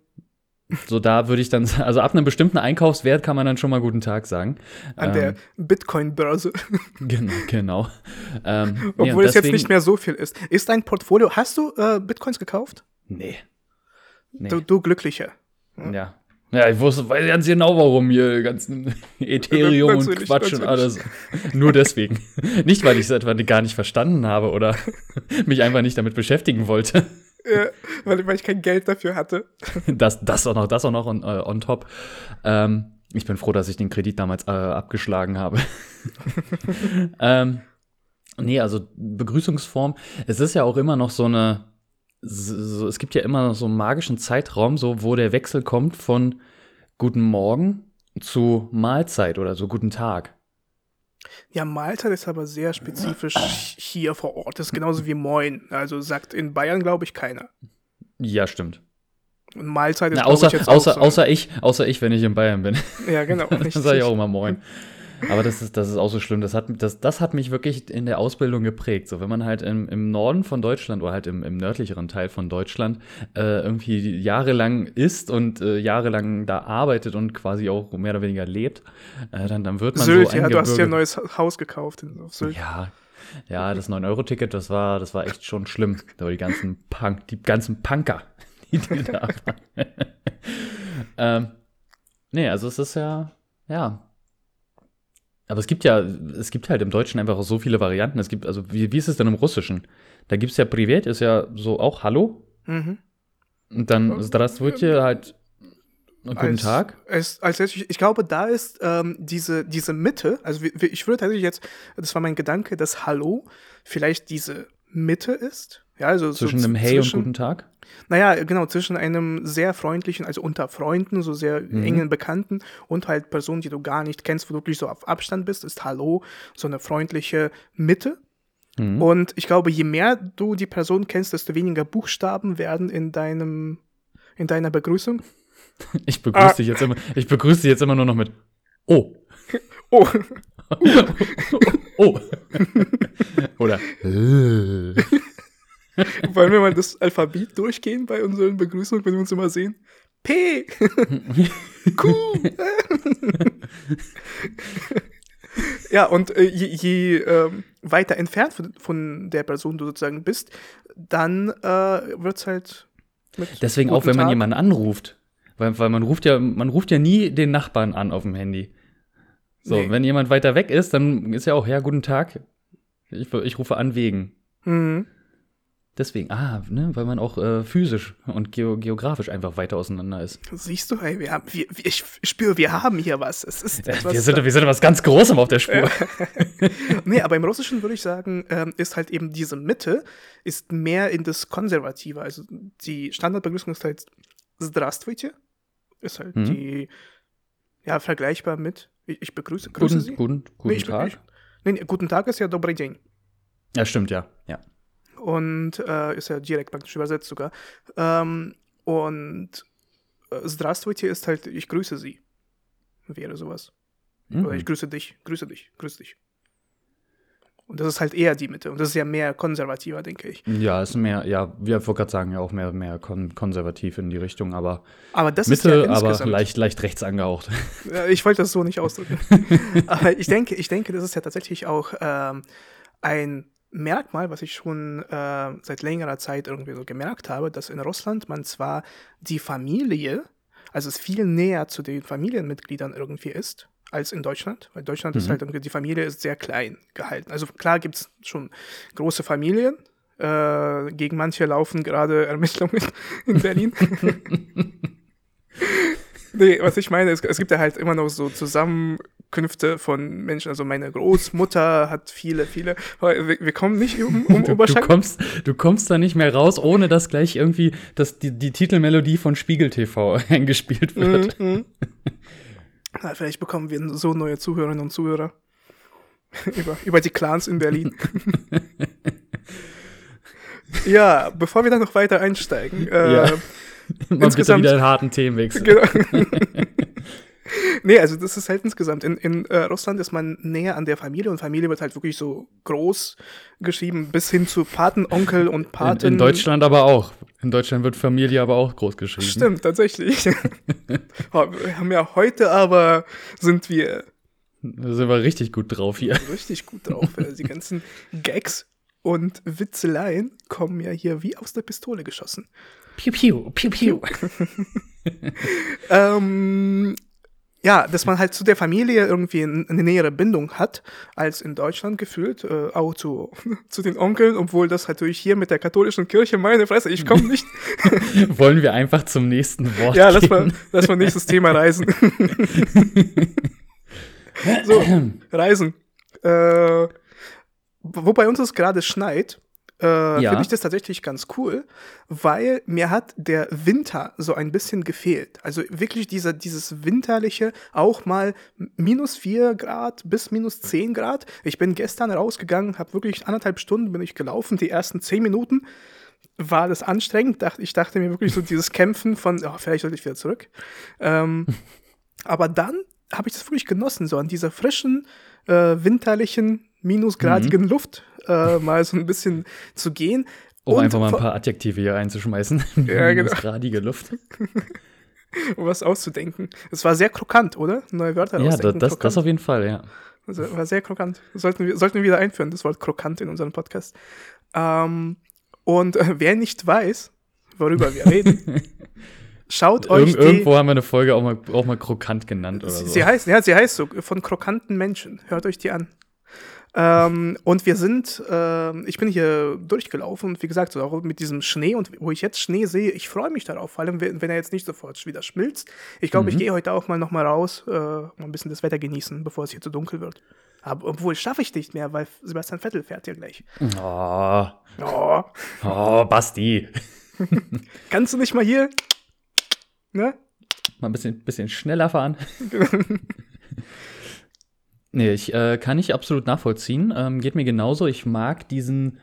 so da würde ich dann, also ab einem bestimmten Einkaufswert kann man dann schon mal guten Tag sagen. An ähm, der Bitcoin-Börse. Genau, genau. Ähm, Obwohl nee, es jetzt nicht mehr so viel ist. Ist dein Portfolio, hast du äh, Bitcoins gekauft? Nee. nee. Du, du Glücklicher. Hm? Ja. Ja, ich wusste, weiß ganz genau, warum hier ganzen Ethereum und Quatsch und alles. Nur deswegen. nicht, weil ich es etwa gar nicht verstanden habe oder mich einfach nicht damit beschäftigen wollte. Ja, weil, weil ich kein Geld dafür hatte. Das, das auch noch, das auch noch on, uh, on top. Ähm, ich bin froh, dass ich den Kredit damals äh, abgeschlagen habe. ähm, nee, also Begrüßungsform. Es ist ja auch immer noch so eine so, es gibt ja immer so einen magischen Zeitraum, so wo der Wechsel kommt von Guten Morgen zu Mahlzeit oder so guten Tag. Ja, Mahlzeit ist aber sehr spezifisch hier vor Ort. Das ist genauso wie Moin. Also sagt in Bayern, glaube ich, keiner. Ja, stimmt. Und Mahlzeit ist Na, außer, ich, jetzt außer, so. außer ich, außer ich, wenn ich in Bayern bin. Ja, genau. Dann sage ich auch immer Moin. Aber das ist, das ist auch so schlimm. Das hat, das, das hat mich wirklich in der Ausbildung geprägt. So, wenn man halt im, im Norden von Deutschland oder halt im, im nördlicheren Teil von Deutschland äh, irgendwie jahrelang isst und äh, jahrelang da arbeitet und quasi auch mehr oder weniger lebt, äh, dann, dann wird man Sylt, so ja, du hast ja ein neues Haus gekauft in, auf Sylt. Ja, ja, das 9-Euro-Ticket, das war, das war echt schon schlimm. Da war die ganzen Punk, die ganzen Punker, die, die da waren. ähm, nee, also es ist ja, ja. Aber es gibt ja, es gibt halt im Deutschen einfach auch so viele Varianten. Es gibt, also wie, wie ist es denn im Russischen? Da gibt es ja Privet, ist ja so auch Hallo. Mhm. Und dann Здравствуйте halt Guten als, Tag. Als, als ich, ich glaube, da ist ähm, diese, diese Mitte, also wie- wie- ich würde tatsächlich jetzt, das war mein Gedanke, dass Hallo vielleicht diese Mitte ist. Ja, also so Zwischen z- einem Hey und zwischen- Guten Tag. Naja, genau, zwischen einem sehr freundlichen, also unter Freunden, so sehr Mhm. engen Bekannten und halt Personen, die du gar nicht kennst, wo du wirklich so auf Abstand bist, ist Hallo so eine freundliche Mitte. Mhm. Und ich glaube, je mehr du die Person kennst, desto weniger Buchstaben werden in deinem, in deiner Begrüßung. Ich begrüße Ah. dich jetzt immer, ich begrüße dich jetzt immer nur noch mit Oh. Oh, oh. Oder. wollen wir mal das Alphabet durchgehen bei unseren Begrüßungen, wenn wir uns immer sehen? P, Q. ja, und äh, je, je ähm, weiter entfernt von, von der Person du sozusagen bist, dann äh, wird es halt Deswegen auch, wenn man Tag. jemanden anruft. Weil, weil man ruft ja, man ruft ja nie den Nachbarn an auf dem Handy. So, Nee. wenn jemand weiter weg ist, dann ist ja auch, ja, guten Tag. Ich, ich rufe an wegen. Mhm. Deswegen, ah, ne, weil man auch äh, physisch und geo geografisch einfach weiter auseinander ist. Siehst du, hey, wir haben, wir, wir, ich spüre, wir haben hier was. Es ist etwas Wir sind, wir sind was ganz Großem auf der Spur. nee, aber im Russischen würde ich sagen, ähm, ist halt eben diese Mitte, ist mehr in das Konservative. Also die Standardbegrüßung ist halt Здравствуйте. Ist halt Mhm. die, ja, vergleichbar mit, ich, ich begrüße, grüße Guten, Sie. guten, guten Nee, ich- Tag. Ich, nee, nee, guten Tag ist ja Добрый день. ja, stimmt, ja. ja. Und äh, ist ja direkt praktisch übersetzt sogar. Ähm, und äh, Здравствуйте ist halt, ich grüße Sie. Wäre sowas. Oder ich Mhm. grüße dich, grüße dich, grüße dich. Und das ist halt eher die Mitte. Und das ist ja mehr konservativer, denke ich. Ja, ist mehr, ja, wir wollte gerade sagen, ja auch mehr, mehr kon konservativ in die Richtung, aber Aber das ist ja Mitte, aber insgesamt. leicht, leicht rechts angehaucht. Äh, Ich wollte das so nicht ausdrücken. Aber ich denke, ich denke, das ist ja tatsächlich auch ähm, ein Merkmal, was ich schon äh, seit längerer Zeit irgendwie so gemerkt habe, dass in Russland man zwar die Familie, also es viel näher zu den Familienmitgliedern irgendwie ist, als in Deutschland. Weil Deutschland ist Mhm. halt irgendwie, die Familie ist sehr klein gehalten. Also klar gibt es schon große Familien. Äh, gegen manche laufen gerade Ermittlungen in Berlin. Nee, was ich meine, es, es gibt ja halt immer noch so Zusammenkünfte von Menschen. Also meine Großmutter hat viele, viele. Wir, wir kommen nicht um, um Du, du, kommst, du kommst da nicht mehr raus, ohne dass gleich irgendwie das, die, die Titelmelodie von Spiegel TV eingespielt wird. Mhm. Na, vielleicht bekommen wir so neue Zuhörerinnen und Zuhörer. über, über die Clans in Berlin. ja, bevor wir dann noch weiter einsteigen. Äh, Ja. Bitte Insgesamt- wieder einen harten Themenwechsel. Genau. nee, also das ist halt insgesamt. In, in äh, Russland ist man näher an der Familie und Familie wird halt wirklich so groß geschrieben, bis hin zu Patenonkel und In, Paten. in Deutschland aber auch. In Deutschland wird Familie aber auch groß geschrieben. Stimmt, tatsächlich. Wir haben ja heute aber sind wir Da sind wir richtig gut drauf hier. richtig gut drauf. Äh, Die ganzen Gags und Witzeleien kommen ja hier wie aus der Pistole geschossen. Piu, piu, piu, piu. Ähm, ja, dass man halt zu der Familie irgendwie eine nähere Bindung hat, als in Deutschland gefühlt, äh, auch zu, zu den Onkeln, obwohl das natürlich hier mit der katholischen Kirche, meine Fresse, ich komme nicht. Wollen wir einfach zum nächsten Wort ja, lass mal, lass mal nächstes Thema reisen. so, reisen. Äh, wo bei uns es gerade schneit, äh, ja. finde ich das tatsächlich ganz cool, weil mir hat der Winter so ein bisschen gefehlt. Also wirklich dieser, dieses winterliche, auch mal minus 4 Grad bis minus 10 Grad. Ich bin gestern rausgegangen, habe wirklich anderthalb Stunden bin ich gelaufen, die ersten 10 Minuten war das anstrengend. Ich dachte mir wirklich so dieses Kämpfen von, oh, vielleicht sollte ich wieder zurück. Ähm, aber dann habe ich das wirklich genossen, so an dieser frischen, äh, winterlichen, minusgradigen mhm. Luft äh, mal so ein bisschen zu gehen. Um und einfach mal ein paar Adjektive hier reinzuschmeißen. Ja, genau. Minusgradige Luft. um was auszudenken. Es war sehr krokant, oder? Neue Wörter Ja, das, das auf jeden Fall, ja. Also war sehr krokant. Sollten wir, sollten wir wieder einführen, das Wort krokant in unserem Podcast. Ähm, und äh, wer nicht weiß, worüber wir reden, Schaut euch Irg Irgendwo haben wir eine Folge auch mal, auch mal krokant genannt oder sie, so. Sie heißt, ja, sie heißt so, von krokanten Menschen. Hört euch die an. Ähm, und wir sind, äh, ich bin hier durchgelaufen und wie gesagt, so auch mit diesem Schnee und wo ich jetzt Schnee sehe, ich freue mich darauf, vor allem wenn er jetzt nicht sofort wieder schmilzt. Ich glaube, mhm. ich gehe heute auch mal nochmal raus, äh, mal ein bisschen das Wetter genießen, bevor es hier zu dunkel wird. Aber, obwohl schaffe ich nicht mehr, weil Sebastian Vettel fährt ja gleich. Oh. Oh, oh Basti. Kannst du nicht mal hier Ne? Mal ein bisschen, bisschen schneller fahren. nee, ich äh, kann ich absolut nachvollziehen. Ähm, geht mir genauso. Ich mag diesen,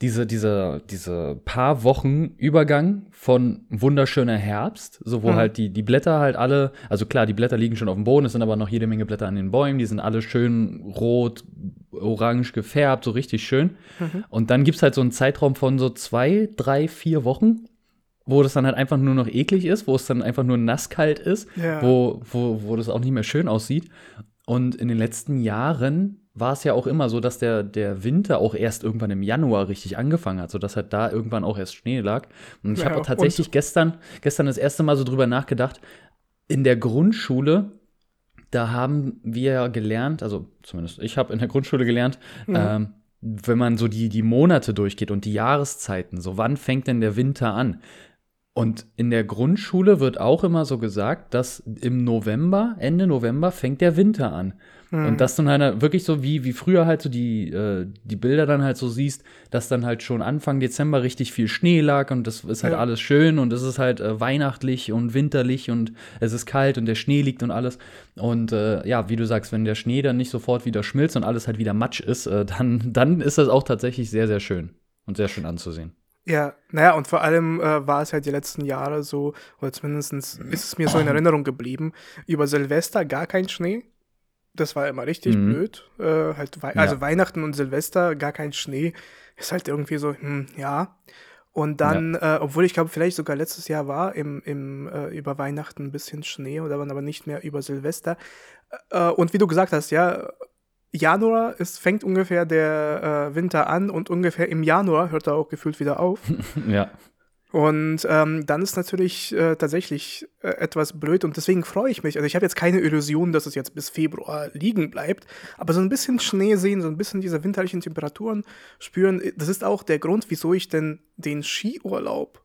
diese, diese, diese paar Wochen Übergang von wunderschöner Herbst, so wo mhm. halt die, die Blätter halt alle, also klar, die Blätter liegen schon auf dem Boden, es sind aber noch jede Menge Blätter an den Bäumen, die sind alle schön rot, orange gefärbt, so richtig schön. Mhm. Und dann gibt es halt so einen Zeitraum von so zwei, drei, vier Wochen, wo das dann halt einfach nur noch eklig ist, wo es dann einfach nur nasskalt ist, ja. wo, wo, wo das auch nicht mehr schön aussieht. Und in den letzten Jahren war es ja auch immer so, dass der, der Winter auch erst irgendwann im Januar richtig angefangen hat, sodass halt da irgendwann auch erst Schnee lag. Und ich ja, habe tatsächlich gestern, gestern das erste Mal so drüber nachgedacht, in der Grundschule, da haben wir gelernt, also zumindest ich habe in der Grundschule gelernt, mhm. ähm, wenn man so die, die Monate durchgeht und die Jahreszeiten, so wann fängt denn der Winter an? Und in der Grundschule wird auch immer so gesagt, dass im November, Ende November, fängt der Winter an. Mhm. Und das dann halt wirklich so wie, wie früher halt so die, äh, die Bilder dann halt so siehst, dass dann halt schon Anfang Dezember richtig viel Schnee lag und das ist halt ja. alles schön und es ist halt äh, weihnachtlich und winterlich und es ist kalt und der Schnee liegt und alles. Und äh, ja, wie du sagst, wenn der Schnee dann nicht sofort wieder schmilzt und alles halt wieder Matsch ist, äh, dann, dann ist das auch tatsächlich sehr, sehr schön und sehr schön anzusehen. Ja, naja, und vor allem äh, war es halt die letzten Jahre so, oder zumindest ist es mir so in Erinnerung geblieben, über Silvester gar kein Schnee. Das war immer richtig mhm. blöd. Äh, halt Wei ja. Also Weihnachten und Silvester gar kein Schnee. Ist halt irgendwie so, hm, ja. Und dann, ja. äh, obwohl ich glaube, vielleicht sogar letztes Jahr war im, im äh, über Weihnachten ein bisschen Schnee oder aber nicht mehr über Silvester. Äh, und wie du gesagt hast, ja, Januar ist, fängt ungefähr der äh, Winter an und ungefähr im Januar hört er auch gefühlt wieder auf. ja. Und ähm, dann ist natürlich äh, tatsächlich äh, etwas blöd und deswegen freue ich mich. Also ich habe jetzt keine Illusion, dass es jetzt bis Februar liegen bleibt, aber so ein bisschen Schnee sehen, so ein bisschen diese winterlichen Temperaturen spüren, das ist auch der Grund, wieso ich denn den Skiurlaub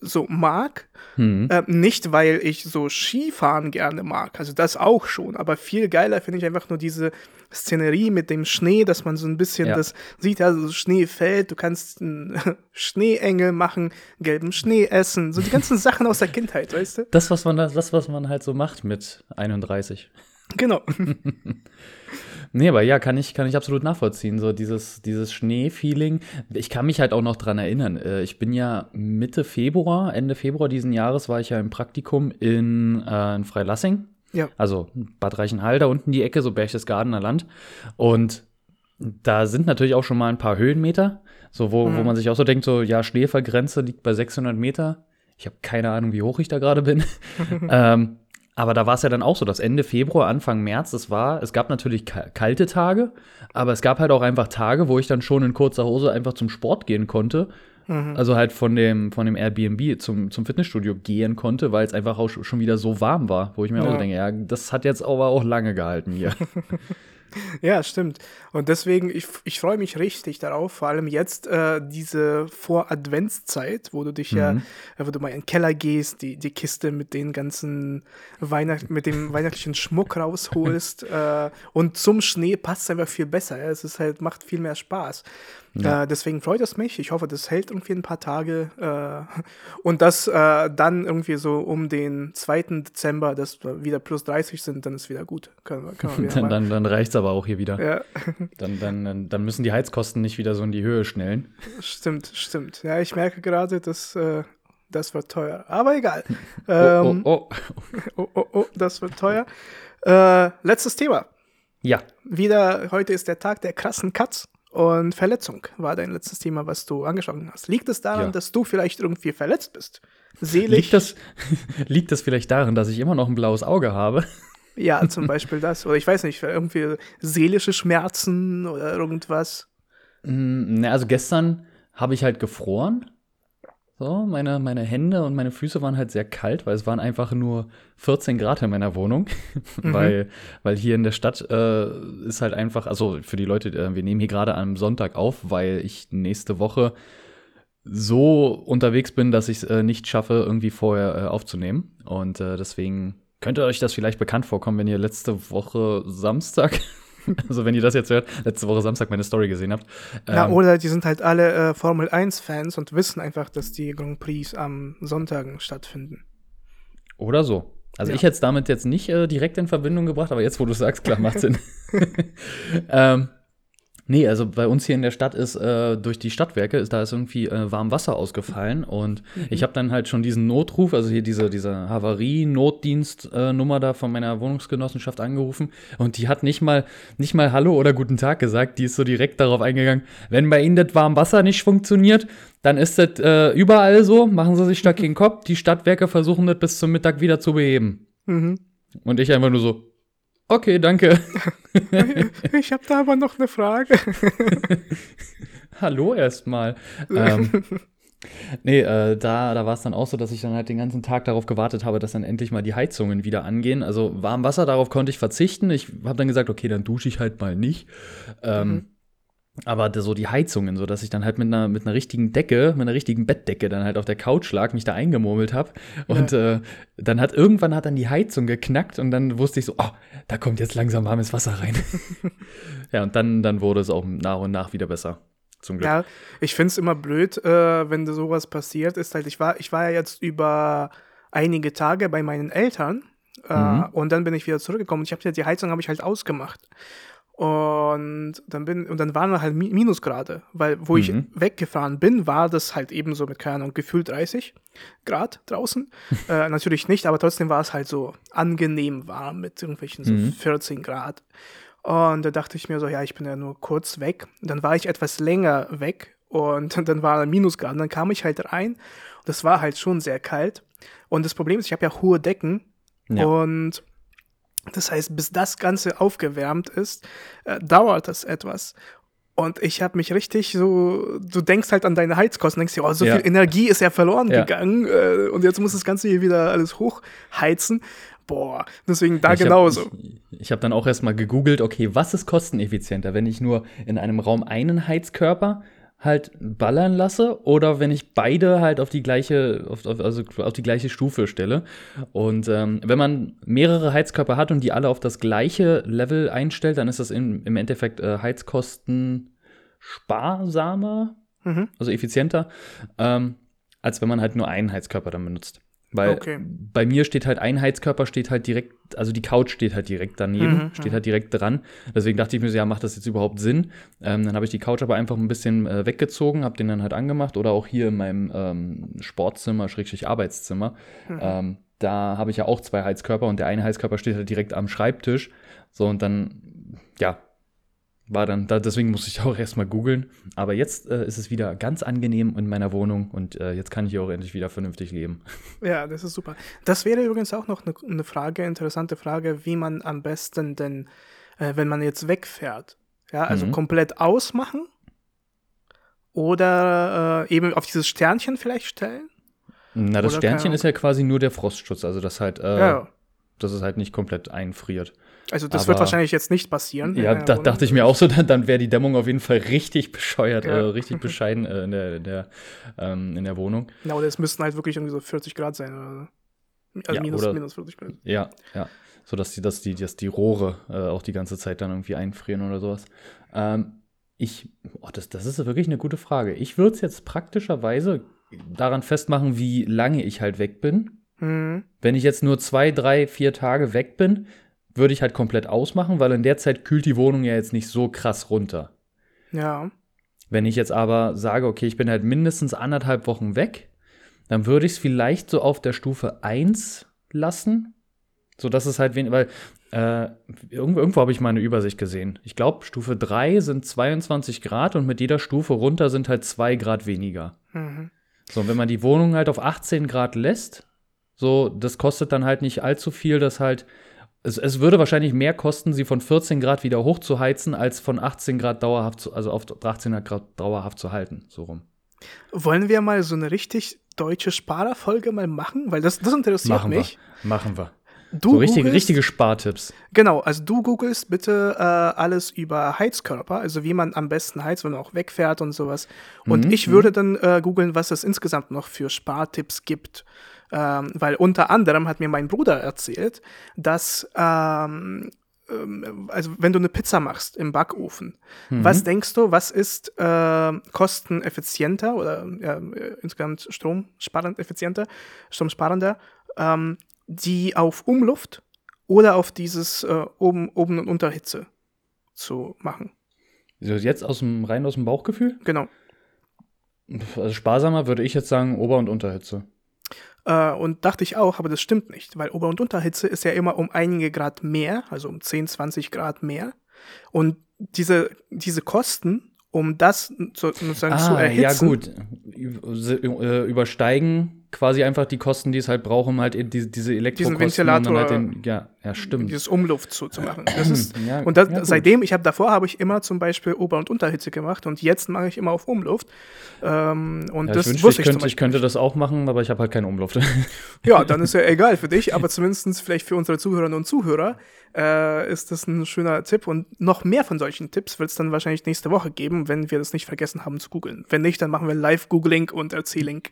so mag. Mhm. Äh, nicht, weil ich so Skifahren gerne mag, also das auch schon, aber viel geiler finde ich einfach nur diese Szenerie mit dem Schnee, dass man so ein bisschen ja. das sieht, also Schnee fällt, du kannst einen Schneeengel machen, gelben Schnee essen, so die ganzen Sachen aus der Kindheit, weißt du? Das, was man, das, was man halt so macht mit 31. Genau. Nee, aber ja, kann ich, kann ich absolut nachvollziehen. So dieses, dieses Schnee-Feeling. Ich kann mich halt auch noch dran erinnern. Äh, ich bin ja Mitte Februar, Ende Februar diesen Jahres war ich ja im Praktikum in, äh, in Freilassing. Ja. Also Bad Reichenhall, da unten die Ecke, so Berchtesgadener Land. Und da sind natürlich auch schon mal ein paar Höhenmeter, so wo, mhm. wo man sich auch so denkt, so ja, Schneefergrenze liegt bei 600 Meter. Ich habe keine Ahnung, wie hoch ich da gerade bin. ähm, aber da war es ja dann auch so, dass Ende Februar, Anfang März, das war, es gab natürlich kalte Tage, aber es gab halt auch einfach Tage, wo ich dann schon in kurzer Hose einfach zum Sport gehen konnte. Mhm. Also halt von dem, von dem Airbnb zum, zum Fitnessstudio gehen konnte, weil es einfach auch schon wieder so warm war, wo ich mir ja. auch denke, ja, das hat jetzt aber auch lange gehalten hier. Ja, stimmt. Und deswegen, ich, ich freue mich richtig darauf, vor allem jetzt äh, diese Vor-Adventszeit, wo du dich mhm. ja, äh, wo du mal in den Keller gehst, die, die Kiste mit den ganzen Weihnacht, mit dem weihnachtlichen Schmuck rausholst äh, und zum Schnee passt es einfach viel besser. Ja? Es ist halt, macht viel mehr Spaß. Ja. Äh, deswegen freut es mich. Ich hoffe, das hält irgendwie ein paar Tage. Äh, und dass äh, dann irgendwie so um den 2. Dezember, dass wir wieder plus 30 sind, dann ist wieder gut. Können, können dann dann, dann reicht es aber auch hier wieder. Ja. Dann, dann, dann müssen die Heizkosten nicht wieder so in die Höhe schnellen. Stimmt, stimmt. Ja, ich merke gerade, dass äh, das wird teuer. Aber egal. Ähm, oh, oh, oh. oh, oh, oh, das wird teuer. Äh, letztes Thema. Ja. Wieder, heute ist der Tag der krassen Cuts. Und Verletzung war dein letztes Thema, was du angesprochen hast. Liegt es daran, ja. dass du vielleicht irgendwie verletzt bist? Seelisch? Liegt das, liegt das vielleicht daran, dass ich immer noch ein blaues Auge habe? Ja, zum Beispiel das. Oder ich weiß nicht, irgendwie seelische Schmerzen oder irgendwas. Mm, also gestern habe ich halt gefroren so, meine, meine Hände und meine Füße waren halt sehr kalt, weil es waren einfach nur 14 Grad in meiner Wohnung. Mhm. weil, weil hier in der Stadt äh, ist halt einfach, also für die Leute, äh, wir nehmen hier gerade am Sonntag auf, weil ich nächste Woche so unterwegs bin, dass ich es äh, nicht schaffe, irgendwie vorher äh, aufzunehmen. Und äh, deswegen könnte euch das vielleicht bekannt vorkommen, wenn ihr letzte Woche Samstag also wenn ihr das jetzt hört, letzte Woche Samstag meine Story gesehen habt. Ja, ähm, oder die sind halt alle äh, Formel 1-Fans und wissen einfach, dass die Grand Prix am Sonntagen stattfinden. Oder so. Also ja. ich hätte es damit jetzt nicht äh, direkt in Verbindung gebracht, aber jetzt, wo du sagst, klar, macht Sinn. ähm, Nee, also bei uns hier in der Stadt ist äh, durch die Stadtwerke ist da ist irgendwie äh, warm Wasser ausgefallen und mhm. ich habe dann halt schon diesen Notruf, also hier diese diese Havarie Notdienst äh, da von meiner Wohnungsgenossenschaft angerufen und die hat nicht mal nicht mal Hallo oder guten Tag gesagt, die ist so direkt darauf eingegangen, wenn bei Ihnen das warm Wasser nicht funktioniert, dann ist das äh, überall so, machen Sie sich da keinen Kopf, die Stadtwerke versuchen das bis zum Mittag wieder zu beheben. Mhm. Und ich einfach nur so Okay, danke. ich habe da aber noch eine Frage. Hallo erstmal. ähm, nee, äh, da, da war es dann auch so, dass ich dann halt den ganzen Tag darauf gewartet habe, dass dann endlich mal die Heizungen wieder angehen. Also warm Wasser, darauf konnte ich verzichten. Ich habe dann gesagt, okay, dann dusche ich halt mal nicht. Ähm, mhm. Aber so die Heizungen, so dass ich dann halt mit einer, mit einer richtigen Decke, mit einer richtigen Bettdecke dann halt auf der Couch lag, mich da eingemurmelt habe. Und ja. äh, dann hat irgendwann hat dann die Heizung geknackt und dann wusste ich so, oh, da kommt jetzt langsam warmes Wasser rein. ja, und dann, dann wurde es auch nach und nach wieder besser. Zum Glück. Ja, ich finde es immer blöd, äh, wenn sowas passiert ist. Halt, ich war, ich war ja jetzt über einige Tage bei meinen Eltern äh, mhm. und dann bin ich wieder zurückgekommen und ich habe ja die Heizung habe ich halt ausgemacht. Und dann bin und dann waren wir halt Minusgrade, weil wo mhm. ich weggefahren bin, war das halt eben so mit keine Ahnung gefühlt 30 Grad draußen. äh, natürlich nicht, aber trotzdem war es halt so angenehm warm mit irgendwelchen so mhm. 14 Grad. Und da dachte ich mir so, ja, ich bin ja nur kurz weg. Und dann war ich etwas länger weg und dann war Minusgrad. Und dann kam ich halt rein. Und das war halt schon sehr kalt. Und das Problem ist, ich habe ja hohe Decken. Ja. Und das heißt, bis das Ganze aufgewärmt ist, äh, dauert das etwas. Und ich habe mich richtig so, du denkst halt an deine Heizkosten, denkst dir, oh, so ja. viel Energie ist ja verloren ja. gegangen äh, und jetzt muss das Ganze hier wieder alles hochheizen. Boah, deswegen da ich genauso. Hab, ich ich habe dann auch erstmal gegoogelt, okay, was ist kosteneffizienter, wenn ich nur in einem Raum einen Heizkörper halt ballern lasse oder wenn ich beide halt auf die gleiche, auf, auf, also auf die gleiche Stufe stelle. Und ähm, wenn man mehrere Heizkörper hat und die alle auf das gleiche Level einstellt, dann ist das im, im Endeffekt äh, Heizkosten sparsamer, mhm. also effizienter, ähm, als wenn man halt nur einen Heizkörper dann benutzt. Weil okay. bei mir steht halt ein Heizkörper steht halt direkt, also die Couch steht halt direkt daneben, mhm, steht mhm. halt direkt dran. Deswegen dachte ich mir so, ja, macht das jetzt überhaupt Sinn? Ähm, dann habe ich die Couch aber einfach ein bisschen äh, weggezogen, habe den dann halt angemacht oder auch hier in meinem ähm, Sportzimmer, Schrägstrich Arbeitszimmer. Mhm. Ähm, da habe ich ja auch zwei Heizkörper und der eine Heizkörper steht halt direkt am Schreibtisch. So und dann, ja, war dann, da, deswegen musste ich auch erstmal googeln. Aber jetzt äh, ist es wieder ganz angenehm in meiner Wohnung und äh, jetzt kann ich auch endlich wieder vernünftig leben. Ja, das ist super. Das wäre übrigens auch noch eine ne Frage, interessante Frage, wie man am besten denn, äh, wenn man jetzt wegfährt, ja, also mhm. komplett ausmachen oder äh, eben auf dieses Sternchen vielleicht stellen? Na, das Sternchen ist ja quasi nur der Frostschutz, also das halt, äh, ja dass es halt nicht komplett einfriert. Also das Aber, wird wahrscheinlich jetzt nicht passieren. Ja, da dachte ich mir auch so, dann, dann wäre die Dämmung auf jeden Fall richtig bescheuert, ja. äh, richtig bescheiden äh, in, der, der ähm, in der Wohnung. Ja, oder es müssten halt wirklich irgendwie so 40 Grad sein. Oder, also ja, minus, oder, minus 40 Grad. Ja, ja. So dass die, dass die, dass die Rohre äh, auch die ganze Zeit dann irgendwie einfrieren oder sowas. Ähm, ich, oh, das, das ist wirklich eine gute Frage. Ich würde es jetzt praktischerweise daran festmachen, wie lange ich halt weg bin. Mhm. Wenn ich jetzt nur zwei, drei, vier Tage weg bin, würde ich halt komplett ausmachen, weil in der Zeit kühlt die Wohnung ja jetzt nicht so krass runter. Ja. Wenn ich jetzt aber sage, okay, ich bin halt mindestens anderthalb Wochen weg, dann würde ich es vielleicht so auf der Stufe 1 lassen. So dass es halt wenig, weil äh, irgendwo, irgendwo habe ich mal eine Übersicht gesehen. Ich glaube, Stufe 3 sind 22 Grad und mit jeder Stufe runter sind halt 2 Grad weniger. Mhm. So, und wenn man die Wohnung halt auf 18 Grad lässt, so, das kostet dann halt nicht allzu viel, dass halt es, es, würde wahrscheinlich mehr kosten, sie von 14 Grad wieder hochzuheizen, als von 18 Grad dauerhaft zu, also auf 18 Grad dauerhaft zu halten, so rum. Wollen wir mal so eine richtig deutsche Sparerfolge mal machen? Weil das, das interessiert machen mich. Wir. Machen wir. Du so richtige, googelst, richtige Spartipps. Genau, also du googelst bitte äh, alles über Heizkörper, also wie man am besten heizt, wenn man auch wegfährt und sowas. Und mhm, ich würde mhm. dann äh, googeln, was es insgesamt noch für Spartipps gibt. Ähm, weil unter anderem hat mir mein Bruder erzählt, dass ähm, ähm, also wenn du eine Pizza machst im Backofen, mhm. was denkst du, was ist äh, kosteneffizienter oder ja, insgesamt stromsparend effizienter, stromsparender, ähm, die auf Umluft oder auf dieses äh, oben, oben und Unterhitze zu machen? Also jetzt aus dem rein aus dem Bauchgefühl? Genau. Also sparsamer würde ich jetzt sagen Ober- und Unterhitze. Äh, und dachte ich auch, aber das stimmt nicht, weil Ober- und Unterhitze ist ja immer um einige Grad mehr, also um 10, 20 Grad mehr. Und diese, diese Kosten, um das sozusagen ah, zu erhitzen. Ja, gut. Äh, übersteigen quasi einfach die Kosten, die es halt braucht, um halt diese, diese Elektrokosten Diesen Ventilator, halt den, ja, ja, stimmt. Dieses Umluft zu, zu machen. Das ist, ja, und das, ja, seitdem, ich habe davor habe ich immer zum Beispiel Ober- und Unterhitze gemacht und jetzt mache ich immer auf Umluft. Ähm, und ja, das ich wünschte, ich, könnte, ich könnte das auch machen, aber ich habe halt keine Umluft. ja, dann ist ja egal für dich, aber zumindest vielleicht für unsere Zuhörerinnen und Zuhörer äh, ist das ein schöner Tipp. Und noch mehr von solchen Tipps wird es dann wahrscheinlich nächste Woche geben, wenn wir das nicht vergessen haben zu googeln. Wenn nicht, dann machen wir Live-Googling und Erzähling.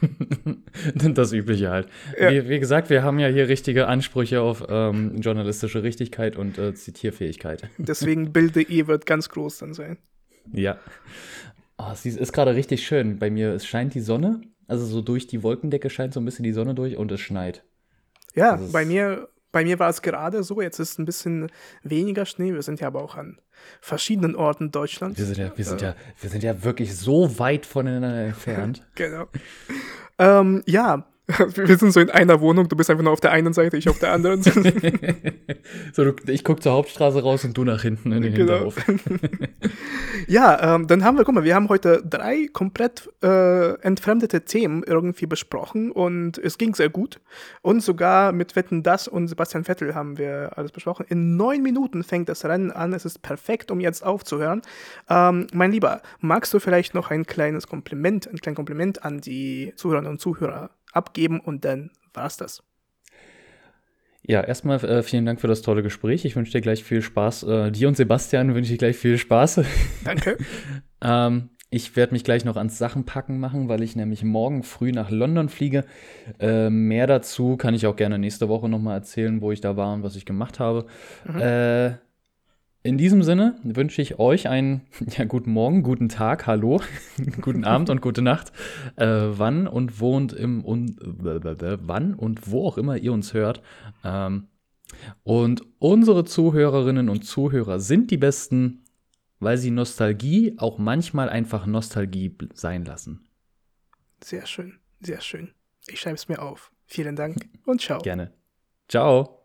das Übliche halt. Ja. Wie, wie, gesagt, wir haben ja hier richtige Ansprüche auf ähm, journalistische Richtigkeit und äh, Zitierfähigkeit. Deswegen Bild.de wird ganz groß dann sein. Ja. Oh, es ist gerade richtig schön. Bei mir, es scheint die Sonne, also so durch die Wolkendecke scheint so ein bisschen die Sonne durch und es schneit. Ja, also bei mir bei mir war es gerade so, jetzt ist ein bisschen weniger Schnee. Wir sind ja aber auch an verschiedenen Orten Deutschlands. Wir sind ja, wir sind ja, wir sind ja wirklich so weit voneinander entfernt. genau. Ähm, ja, wir sind so in einer Wohnung, du bist einfach nur auf der einen Seite, ich auf der anderen. so, ich gucke zur Hauptstraße raus und du nach hinten in den genau. Hinterhof. ja, ähm, dann haben wir, guck mal, wir haben heute drei komplett äh, entfremdete Themen irgendwie besprochen und es ging sehr gut. Und sogar mit Wetten Das und Sebastian Vettel haben wir alles besprochen. In neun Minuten fängt das Rennen an, es ist perfekt, um jetzt aufzuhören. Ähm, mein Lieber, magst du vielleicht noch ein kleines Kompliment, ein kleines Kompliment an die Zuhörerinnen und Zuhörer abgeben und dann war's das. Ja, erstmal äh, vielen Dank für das tolle Gespräch. Ich wünsche dir gleich viel Spaß. Äh, dir und Sebastian wünsche ich gleich viel Spaß. Danke. ähm, ich werde mich gleich noch ans Sachenpacken machen, weil ich nämlich morgen früh nach London fliege. Äh, mehr dazu kann ich auch gerne nächste Woche nochmal erzählen, wo ich da war und was ich gemacht habe. Mhm. In diesem Sinne wünsche ich euch einen ja, guten Morgen, guten Tag, hallo, guten Abend und gute Nacht, äh, wann und wo und im und äh, wann und wo auch immer ihr uns hört. Ähm, und unsere Zuhörerinnen und Zuhörer sind die besten, weil sie Nostalgie auch manchmal einfach Nostalgie sein lassen. Sehr schön, sehr schön. Ich schreibe es mir auf. Vielen Dank und ciao. Gerne. Ciao.